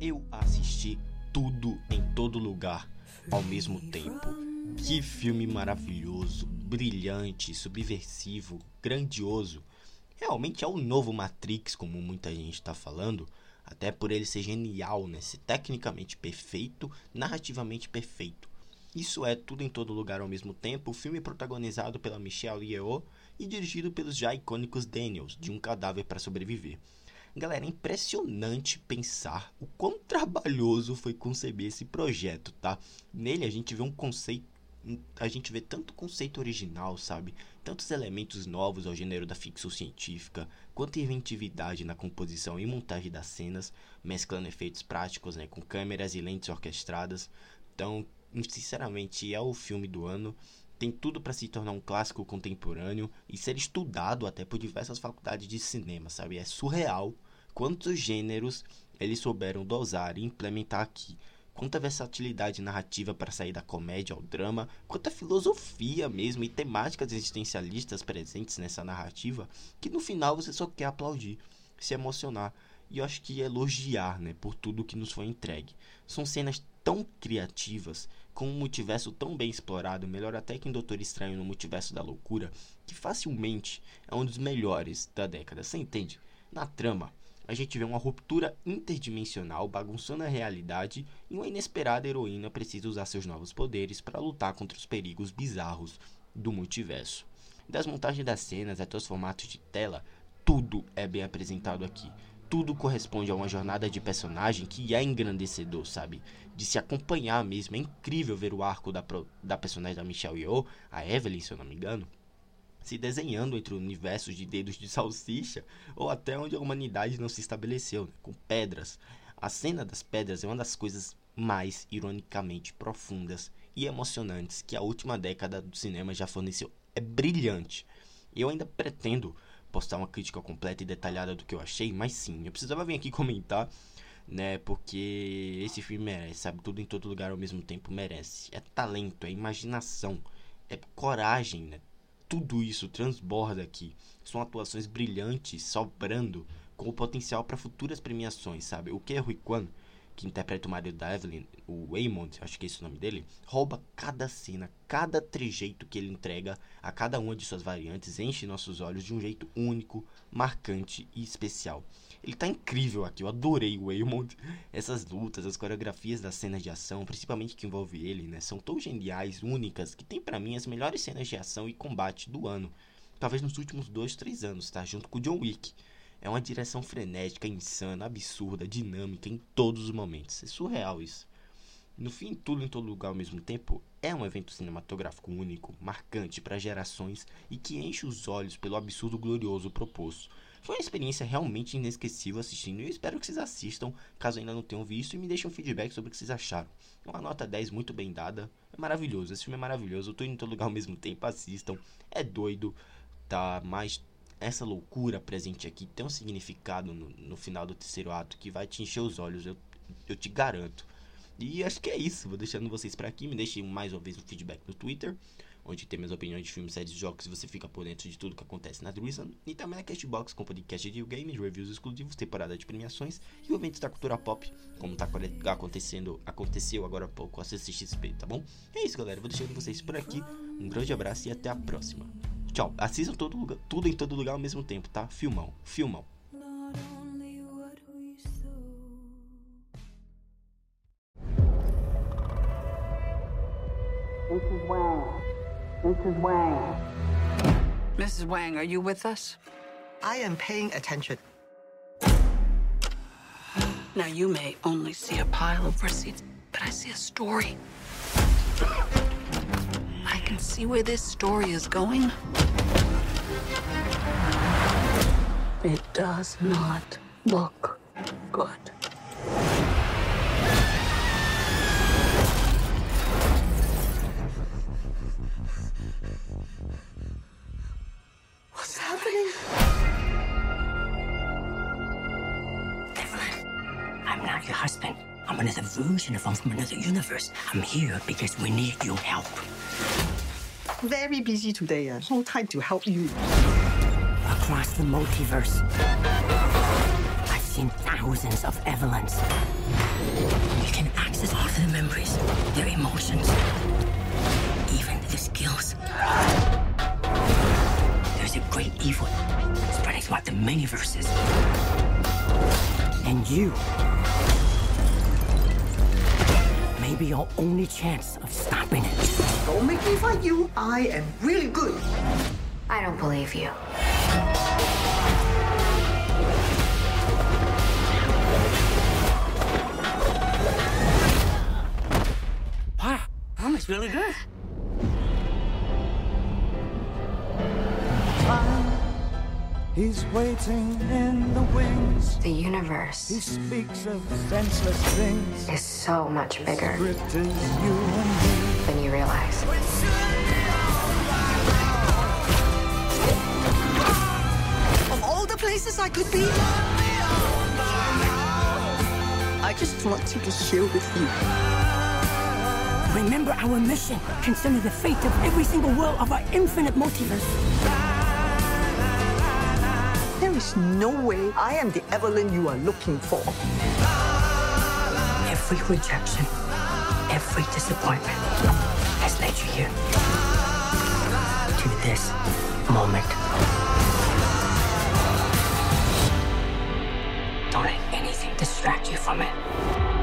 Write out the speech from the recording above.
eu assisti tudo em todo lugar ao mesmo tempo. Que filme maravilhoso, brilhante, subversivo, grandioso. Realmente é o novo Matrix, como muita gente está falando, até por ele ser genial, né? Ser tecnicamente perfeito, narrativamente perfeito. Isso é tudo em todo lugar ao mesmo tempo. O filme é protagonizado pela Michelle Yeoh e dirigido pelos já icônicos Daniels, de Um Cadáver para Sobreviver. Galera, é impressionante pensar o quão trabalhoso foi conceber esse projeto, tá? Nele a gente vê um conceito, a gente vê tanto conceito original, sabe? Tantos elementos novos ao gênero da ficção científica, quanto inventividade na composição e montagem das cenas, mesclando efeitos práticos, né, com câmeras e lentes orquestradas. Então, sinceramente, é o filme do ano tem tudo para se tornar um clássico contemporâneo e ser estudado até por diversas faculdades de cinema, sabe? É surreal quantos gêneros eles souberam dosar e implementar aqui. Quanta versatilidade narrativa para sair da comédia ao drama, quanta filosofia mesmo e temáticas existencialistas presentes nessa narrativa, que no final você só quer aplaudir, se emocionar e eu acho que elogiar, né, por tudo que nos foi entregue. São cenas tão criativas, com um multiverso tão bem explorado, melhor até que em Doutor Estranho no Multiverso da Loucura, que facilmente é um dos melhores da década. Você entende? Na trama, a gente vê uma ruptura interdimensional bagunçando a realidade e uma inesperada heroína precisa usar seus novos poderes para lutar contra os perigos bizarros do multiverso. Das montagens das cenas até os formatos de tela, tudo é bem apresentado aqui tudo corresponde a uma jornada de personagem que é engrandecedor, sabe? De se acompanhar mesmo. É incrível ver o arco da, da personagem da Michelle Yeoh, a Evelyn, se eu não me engano, se desenhando entre universos de dedos de salsicha ou até onde a humanidade não se estabeleceu, né? com pedras. A cena das pedras é uma das coisas mais ironicamente profundas e emocionantes que a última década do cinema já forneceu. É brilhante. Eu ainda pretendo postar uma crítica completa e detalhada do que eu achei, mas sim, eu precisava vir aqui comentar, né? Porque esse filme merece, sabe? Tudo em todo lugar ao mesmo tempo merece. É talento, é imaginação, é coragem, né? Tudo isso transborda aqui. São atuações brilhantes, sobrando, com o potencial para futuras premiações, sabe? O que é Rui Kwan que interpreta o marido da Evelyn, o Waymond, acho que é esse o nome dele, rouba cada cena, cada trejeito que ele entrega a cada uma de suas variantes, enche nossos olhos de um jeito único, marcante e especial. Ele tá incrível aqui, eu adorei o Waymond. Essas lutas, as coreografias das cenas de ação, principalmente que envolve ele, né, são tão geniais, únicas, que tem para mim as melhores cenas de ação e combate do ano. Talvez nos últimos dois, três anos, tá? Junto com o John Wick. É uma direção frenética, insana, absurda, dinâmica em todos os momentos. É surreal isso. No fim, tudo em todo lugar ao mesmo tempo é um evento cinematográfico único, marcante para gerações e que enche os olhos pelo absurdo glorioso proposto. Foi uma experiência realmente inesquecível assistindo e eu espero que vocês assistam, caso ainda não tenham visto, e me deixem um feedback sobre o que vocês acharam. Uma nota 10 muito bem dada, é maravilhoso, esse filme é maravilhoso, indo em todo lugar ao mesmo tempo, assistam, é doido, tá mais essa loucura presente aqui tem um significado no, no, final do terceiro ato que vai te encher os olhos, eu, eu te garanto. E acho que é isso. Vou deixando vocês por aqui. Me deixem mais uma vez um feedback no Twitter, onde tem minhas opiniões de filmes, séries jogos. Você fica por dentro de tudo que acontece na Drizzle. E também na Castbox com podcast de games, reviews exclusivos, temporada de premiações e eventos da cultura pop, como tá acontecendo, aconteceu agora há pouco a CCXP, tá bom? É isso, galera. Vou deixando vocês por aqui. Um grande abraço e até a próxima. Tchau. Assistam todo lugar, tudo em todo lugar ao mesmo tempo, tá? Filmão. Filmão. Mrs. Wang. Mrs. Wang. Mrs. Wang, are you with us? I am paying attention. Now, you may only see a pile of receipts, but I see a story can see where this story is going. It does not look good. What's happening? Evelyn, I'm not your husband. I'm another version of him from another universe. I'm here because we need your help. Very busy today. Uh, no time to help you. Across the multiverse, I've seen thousands of Evelyns. You can access all of their memories, their emotions, even their skills. There's a great evil spreading throughout the many verses. And you may be your only chance of stopping it. Don't make me fight you. I am really good. I don't believe you. Wow, that was really good. He's waiting in the wings. The universe. He universe speaks of senseless things. is so much bigger you and me. than you realize. Of all the places I could be, I just want to be here with you. Remember our mission. Consider the fate of every single world of our infinite multiverse. Is no way I am the Evelyn you are looking for. Every rejection, every disappointment has led you here. To this moment. Don't let anything distract you from it.